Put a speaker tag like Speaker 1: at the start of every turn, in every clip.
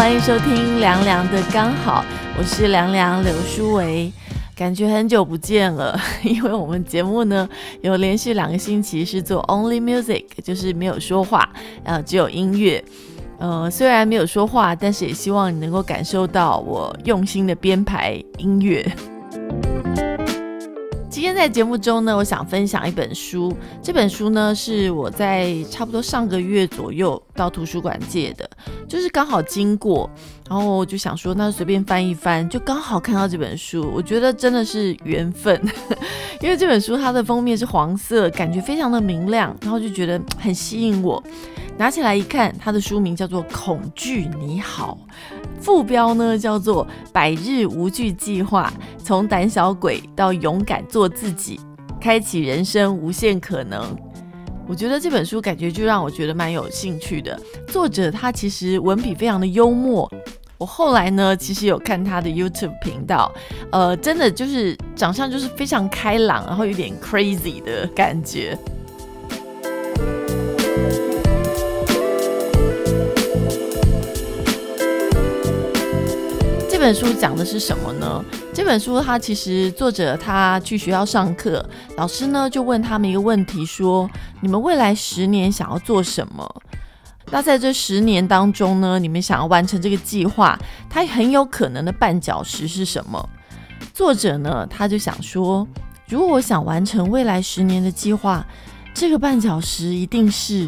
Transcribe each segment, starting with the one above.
Speaker 1: 欢迎收听凉凉的刚好，我是凉凉刘书维。感觉很久不见了，因为我们节目呢有连续两个星期是做 Only Music，就是没有说话，然后，只有音乐。呃，虽然没有说话，但是也希望你能够感受到我用心的编排音乐。今天在节目中呢，我想分享一本书。这本书呢，是我在差不多上个月左右到图书馆借的，就是刚好经过，然后我就想说，那随便翻一翻，就刚好看到这本书。我觉得真的是缘分，因为这本书它的封面是黄色，感觉非常的明亮，然后就觉得很吸引我。拿起来一看，它的书名叫做《恐惧你好》，副标呢叫做《百日无惧计划：从胆小鬼到勇敢做自己，开启人生无限可能》。我觉得这本书感觉就让我觉得蛮有兴趣的。作者他其实文笔非常的幽默。我后来呢，其实有看他的 YouTube 频道，呃，真的就是长相就是非常开朗，然后有点 crazy 的感觉。本书讲的是什么呢？这本书它其实作者他去学校上课，老师呢就问他们一个问题，说你们未来十年想要做什么？那在这十年当中呢，你们想要完成这个计划，它很有可能的绊脚石是什么？作者呢他就想说，如果我想完成未来十年的计划，这个绊脚石一定是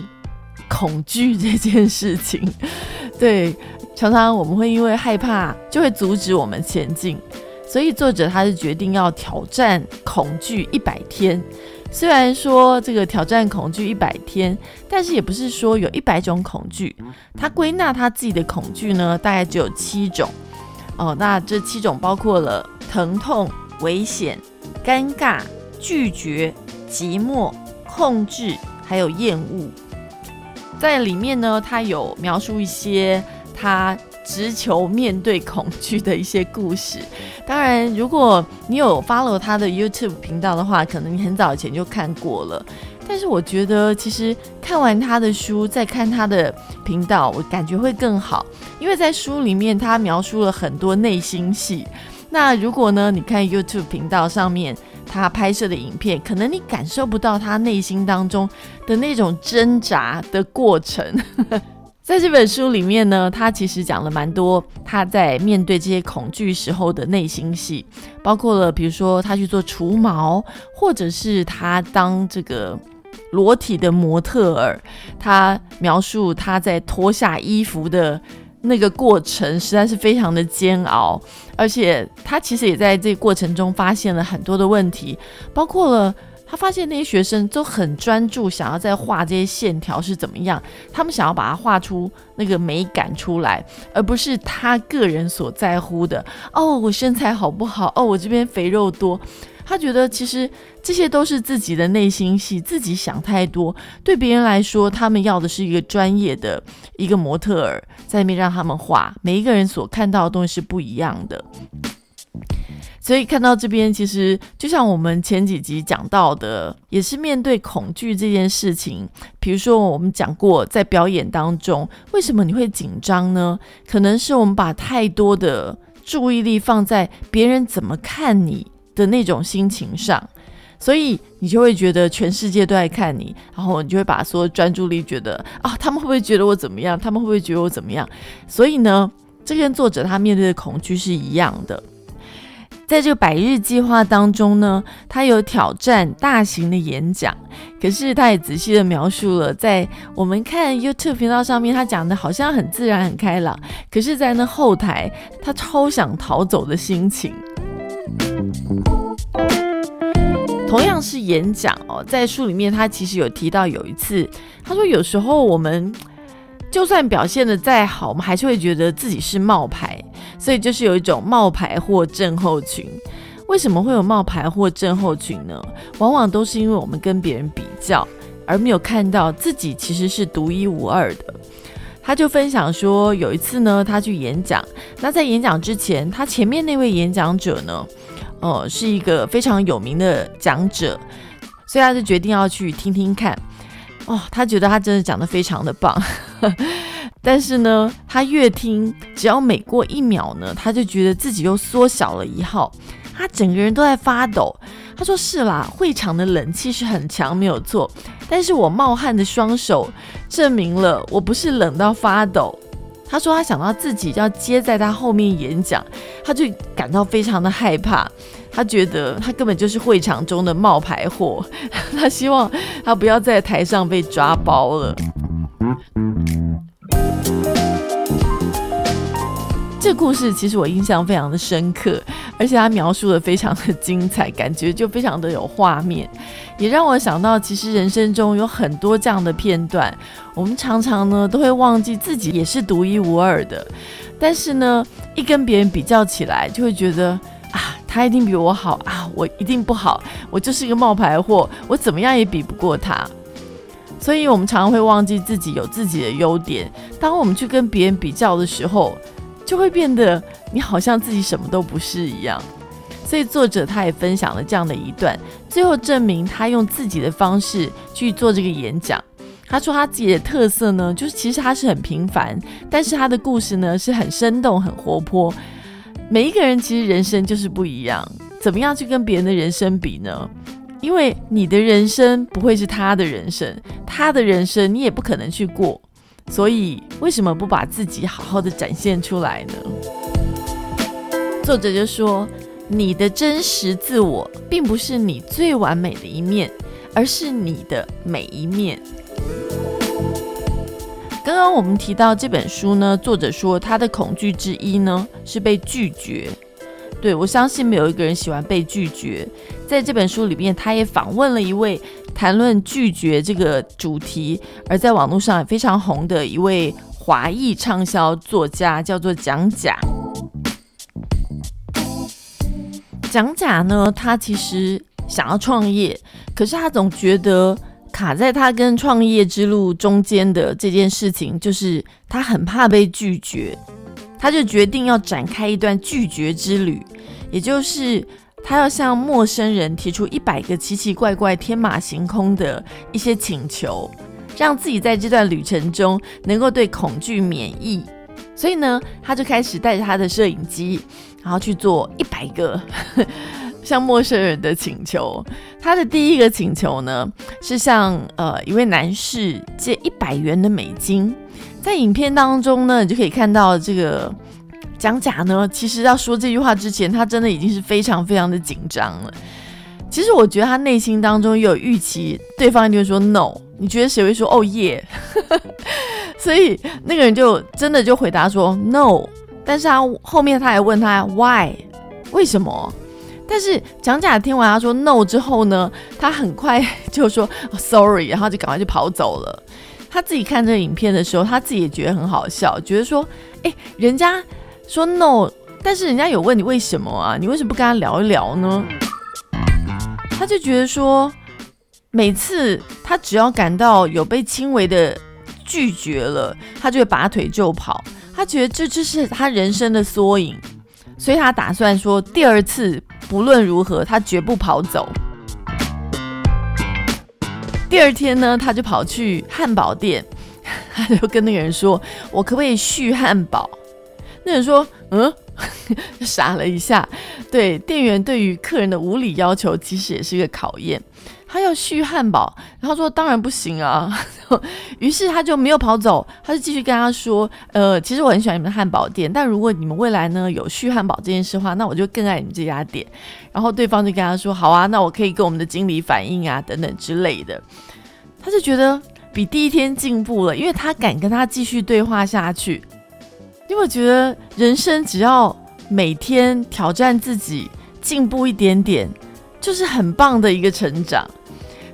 Speaker 1: 恐惧这件事情。对，常常我们会因为害怕，就会阻止我们前进。所以作者他是决定要挑战恐惧一百天。虽然说这个挑战恐惧一百天，但是也不是说有一百种恐惧。他归纳他自己的恐惧呢，大概只有七种。哦，那这七种包括了疼痛、危险、尴尬、拒绝、寂寞、控制，还有厌恶。在里面呢，他有描述一些他直球面对恐惧的一些故事。当然，如果你有 follow 他的 YouTube 频道的话，可能你很早以前就看过了。但是我觉得，其实看完他的书，再看他的频道，我感觉会更好，因为在书里面他描述了很多内心戏。那如果呢，你看 YouTube 频道上面他拍摄的影片，可能你感受不到他内心当中的那种挣扎的过程。在这本书里面呢，他其实讲了蛮多他在面对这些恐惧时候的内心戏，包括了比如说他去做除毛，或者是他当这个裸体的模特儿，他描述他在脱下衣服的那个过程，实在是非常的煎熬，而且他其实也在这个过程中发现了很多的问题，包括了。他发现那些学生都很专注，想要在画这些线条是怎么样，他们想要把它画出那个美感出来，而不是他个人所在乎的。哦，我身材好不好？哦，我这边肥肉多。他觉得其实这些都是自己的内心戏，自己想太多。对别人来说，他们要的是一个专业的一个模特儿在那边让他们画，每一个人所看到的东西是不一样的。所以看到这边，其实就像我们前几集讲到的，也是面对恐惧这件事情。比如说，我们讲过，在表演当中，为什么你会紧张呢？可能是我们把太多的注意力放在别人怎么看你的那种心情上，所以你就会觉得全世界都在看你，然后你就会把所有专注力觉得啊，他们会不会觉得我怎么样？他们会不会觉得我怎么样？所以呢，这篇作者他面对的恐惧是一样的。在这个百日计划当中呢，他有挑战大型的演讲，可是他也仔细的描述了，在我们看 YouTube 频道上面，他讲的好像很自然、很开朗，可是，在那后台，他超想逃走的心情。同样是演讲哦，在书里面他其实有提到有一次，他说有时候我们。就算表现的再好，我们还是会觉得自己是冒牌，所以就是有一种冒牌货症候群。为什么会有冒牌货症候群呢？往往都是因为我们跟别人比较，而没有看到自己其实是独一无二的。他就分享说，有一次呢，他去演讲，那在演讲之前，他前面那位演讲者呢，呃，是一个非常有名的讲者，所以他就决定要去听听看。哦，他觉得他真的讲得非常的棒，但是呢，他越听，只要每过一秒呢，他就觉得自己又缩小了一号，他整个人都在发抖。他说：“是啦，会场的冷气是很强，没有错，但是我冒汗的双手证明了我不是冷到发抖。”他说他想到自己要接在他后面演讲，他就感到非常的害怕。他觉得他根本就是会场中的冒牌货，他希望他不要在台上被抓包了。这故事其实我印象非常的深刻，而且他描述的非常的精彩，感觉就非常的有画面，也让我想到，其实人生中有很多这样的片段，我们常常呢都会忘记自己也是独一无二的，但是呢，一跟别人比较起来，就会觉得。啊，他一定比我好啊！我一定不好，我就是一个冒牌货，我怎么样也比不过他。所以，我们常常会忘记自己有自己的优点。当我们去跟别人比较的时候，就会变得你好像自己什么都不是一样。所以，作者他也分享了这样的一段，最后证明他用自己的方式去做这个演讲。他说他自己的特色呢，就是其实他是很平凡，但是他的故事呢是很生动、很活泼。每一个人其实人生就是不一样，怎么样去跟别人的人生比呢？因为你的人生不会是他的人生，他的人生你也不可能去过，所以为什么不把自己好好的展现出来呢？作者就说，你的真实自我并不是你最完美的一面，而是你的每一面。刚刚我们提到这本书呢，作者说他的恐惧之一呢是被拒绝。对我相信没有一个人喜欢被拒绝。在这本书里面，他也访问了一位谈论拒绝这个主题，而在网络上也非常红的一位华裔畅销作家，叫做蒋甲。蒋甲呢，他其实想要创业，可是他总觉得。卡在他跟创业之路中间的这件事情，就是他很怕被拒绝，他就决定要展开一段拒绝之旅，也就是他要向陌生人提出一百个奇奇怪怪、天马行空的一些请求，让自己在这段旅程中能够对恐惧免疫。所以呢，他就开始带着他的摄影机，然后去做一百个。向陌生人的请求，他的第一个请求呢，是向呃一位男士借一百元的美金。在影片当中呢，你就可以看到这个蒋甲呢，其实要说这句话之前，他真的已经是非常非常的紧张了。其实我觉得他内心当中有预期，对方一定会说 no。你觉得谁会说哦耶？所以那个人就真的就回答说 no。但是他后面他还问他 why，为什么？但是蒋甲听完他说 no 之后呢，他很快 就说 sorry，然后就赶快就跑走了。他自己看这个影片的时候，他自己也觉得很好笑，觉得说，哎，人家说 no，但是人家有问你为什么啊？你为什么不跟他聊一聊呢？他就觉得说，每次他只要感到有被轻微的拒绝了，他就会拔腿就跑。他觉得这就是他人生的缩影，所以他打算说，第二次不论如何，他绝不跑走。第二天呢，他就跑去汉堡店，他就跟那个人说：“我可不可以续汉堡？”那人说：“嗯。”傻了一下。对，店员对于客人的无理要求，其实也是一个考验。他要续汉堡，然后说：“当然不行啊。”于是他就没有跑走，他就继续跟他说：“呃，其实我很喜欢你们的汉堡店，但如果你们未来呢有续汉堡这件事的话，那我就更爱你们这家店。”然后对方就跟他说：“好啊，那我可以跟我们的经理反映啊，等等之类的。”他就觉得比第一天进步了，因为他敢跟他继续对话下去。因为我觉得人生只要每天挑战自己，进步一点点，就是很棒的一个成长。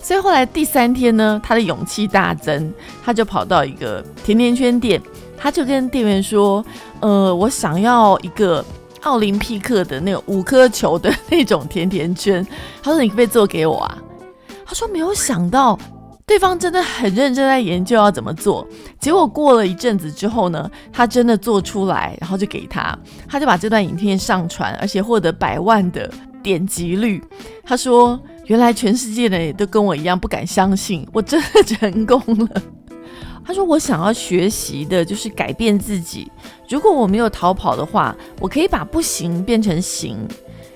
Speaker 1: 所以后来第三天呢，他的勇气大增，他就跑到一个甜甜圈店，他就跟店员说：“呃，我想要一个奥林匹克的那个五颗球的那种甜甜圈。”他说：“你可不可以做给我啊？”他说：“没有想到。”对方真的很认真在研究要怎么做，结果过了一阵子之后呢，他真的做出来，然后就给他，他就把这段影片上传，而且获得百万的点击率。他说：“原来全世界的人都跟我一样不敢相信，我真的成功了。”他说：“我想要学习的就是改变自己。如果我没有逃跑的话，我可以把不行变成行。”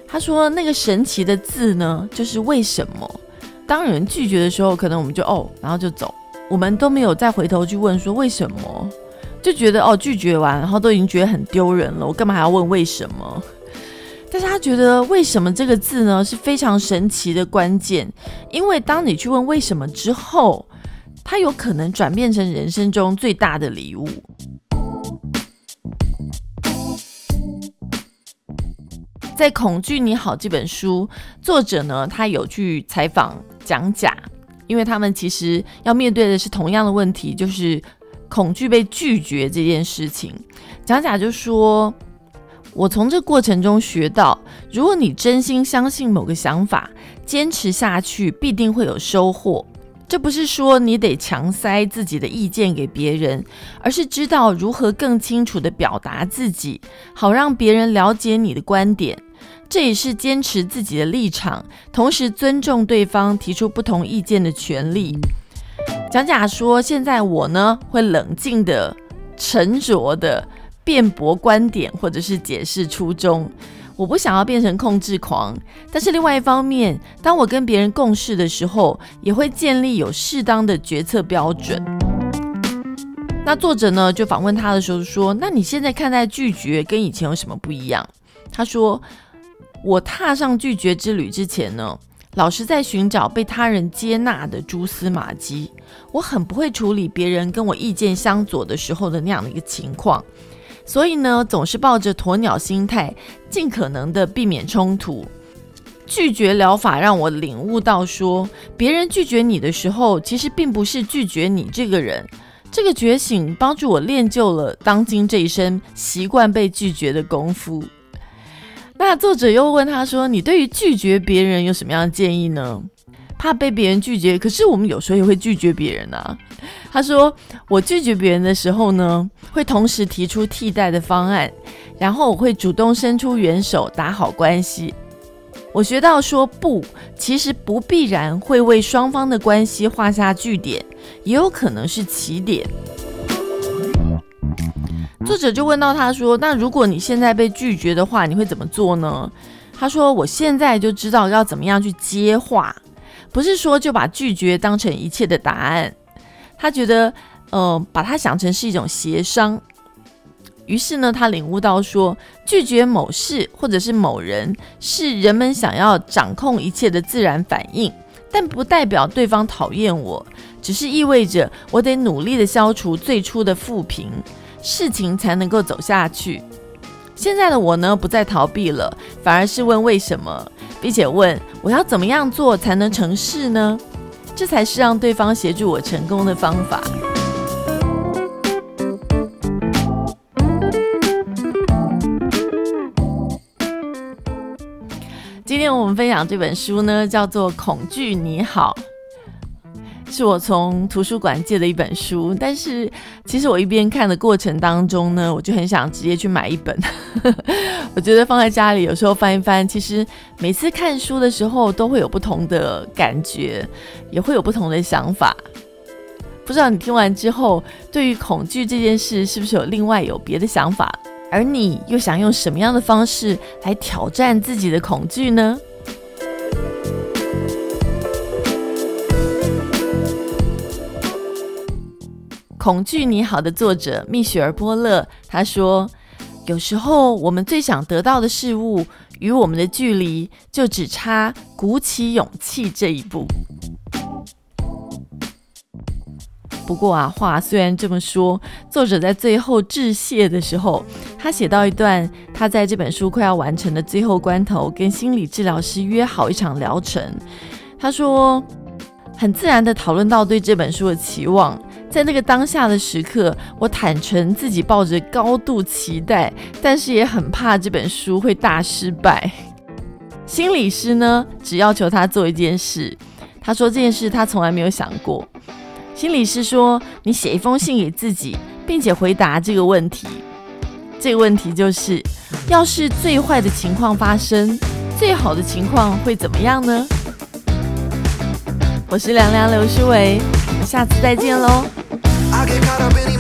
Speaker 1: 他说：“那个神奇的字呢，就是为什么。”当人拒绝的时候，可能我们就哦，然后就走，我们都没有再回头去问说为什么，就觉得哦拒绝完，然后都已经觉得很丢人了，我干嘛还要问为什么？但是他觉得为什么这个字呢是非常神奇的关键，因为当你去问为什么之后，它有可能转变成人生中最大的礼物。在《恐惧你好》这本书，作者呢，他有去采访蒋甲，因为他们其实要面对的是同样的问题，就是恐惧被拒绝这件事情。蒋甲就说：“我从这过程中学到，如果你真心相信某个想法，坚持下去必定会有收获。这不是说你得强塞自己的意见给别人，而是知道如何更清楚地表达自己，好让别人了解你的观点。”这也是坚持自己的立场，同时尊重对方提出不同意见的权利。蒋甲说：“现在我呢，会冷静的、沉着的辩驳观点，或者是解释初衷。我不想要变成控制狂，但是另外一方面，当我跟别人共事的时候，也会建立有适当的决策标准。”那作者呢，就访问他的时候说：“那你现在看待拒绝跟以前有什么不一样？”他说。我踏上拒绝之旅之前呢，老是在寻找被他人接纳的蛛丝马迹。我很不会处理别人跟我意见相左的时候的那样的一个情况，所以呢，总是抱着鸵鸟心态，尽可能的避免冲突。拒绝疗法让我领悟到，说别人拒绝你的时候，其实并不是拒绝你这个人。这个觉醒帮助我练就了当今这一身习惯被拒绝的功夫。那作者又问他说：“你对于拒绝别人有什么样的建议呢？怕被别人拒绝，可是我们有时候也会拒绝别人啊。”他说：“我拒绝别人的时候呢，会同时提出替代的方案，然后我会主动伸出援手，打好关系。我学到说不，其实不必然会为双方的关系画下句点，也有可能是起点。”作者就问到他说：“那如果你现在被拒绝的话，你会怎么做呢？”他说：“我现在就知道要怎么样去接话，不是说就把拒绝当成一切的答案。他觉得，呃，把它想成是一种协商。于是呢，他领悟到说，拒绝某事或者是某人，是人们想要掌控一切的自然反应，但不代表对方讨厌我，只是意味着我得努力的消除最初的负评。”事情才能够走下去。现在的我呢，不再逃避了，反而是问为什么，并且问我要怎么样做才能成事呢？这才是让对方协助我成功的方法。今天我们分享这本书呢，叫做《恐惧你好》，是我从图书馆借的一本书。但是其实我一边看的过程当中呢，我就很想直接去买一本。我觉得放在家里有时候翻一翻，其实每次看书的时候都会有不同的感觉，也会有不同的想法。不知道你听完之后，对于恐惧这件事，是不是有另外有别的想法？而你又想用什么样的方式来挑战自己的恐惧呢？恐惧你好的作者蜜雪儿波勒他说：“有时候我们最想得到的事物，与我们的距离就只差鼓起勇气这一步。”不过啊，话虽然这么说，作者在最后致谢的时候，他写到一段，他在这本书快要完成的最后关头，跟心理治疗师约好一场疗程。他说，很自然的讨论到对这本书的期望，在那个当下的时刻，我坦诚自己抱着高度期待，但是也很怕这本书会大失败。心理师呢，只要求他做一件事，他说这件事他从来没有想过。心理师说：“你写一封信给自己，并且回答这个问题。这个问题就是：要是最坏的情况发生，最好的情况会怎么样呢？”我是凉凉刘诗伟，我们下次再见喽。I get caught up in.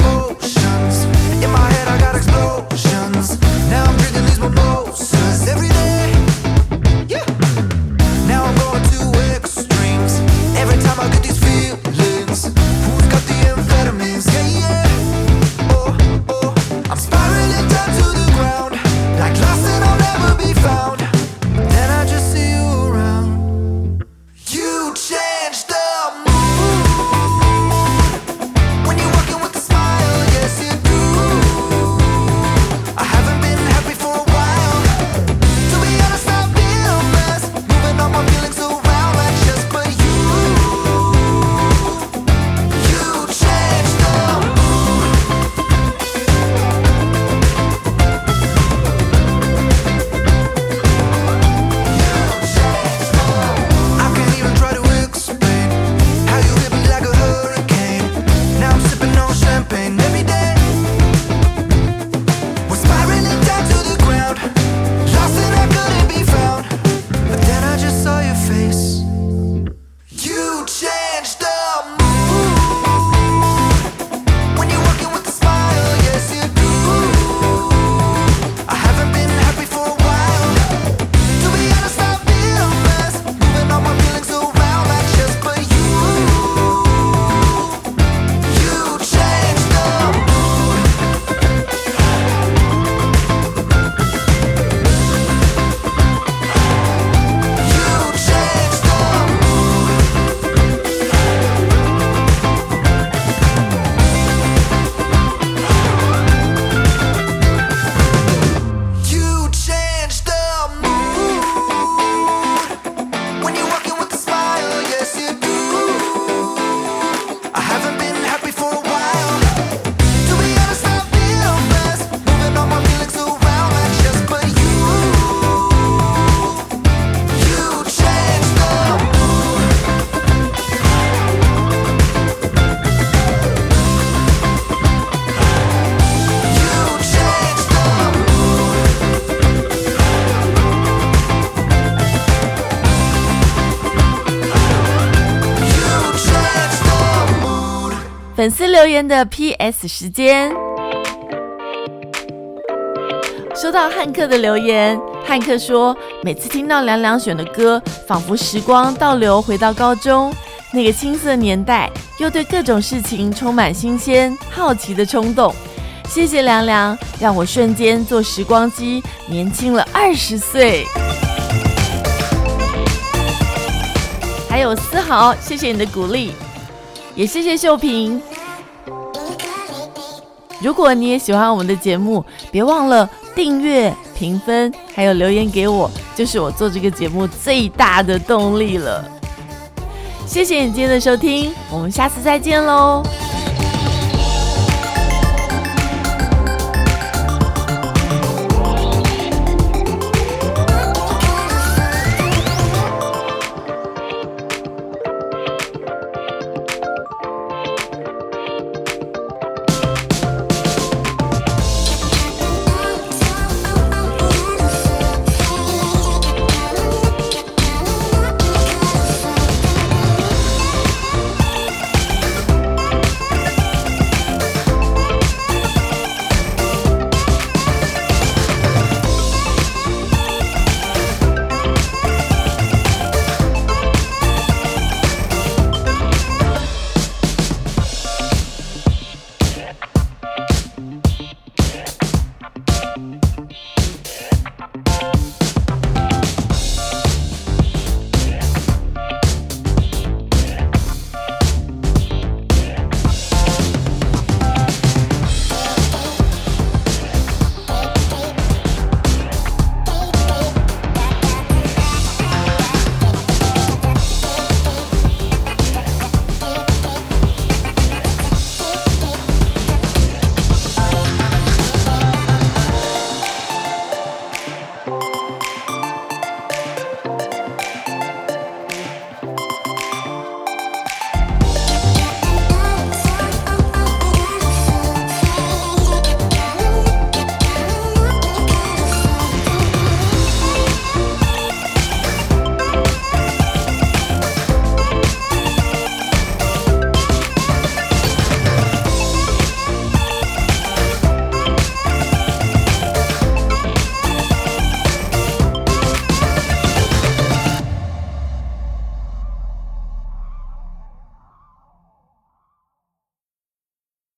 Speaker 1: 粉丝留言的 P.S 时间，收到汉克的留言。汉克说，每次听到凉凉选的歌，仿佛时光倒流回到高中那个青涩年代，又对各种事情充满新鲜好奇的冲动。谢谢凉凉，让我瞬间坐时光机，年轻了二十岁。还有思豪，谢谢你的鼓励，也谢谢秀萍。如果你也喜欢我们的节目，别忘了订阅、评分，还有留言给我，就是我做这个节目最大的动力了。谢谢你今天的收听，我们下次再见喽。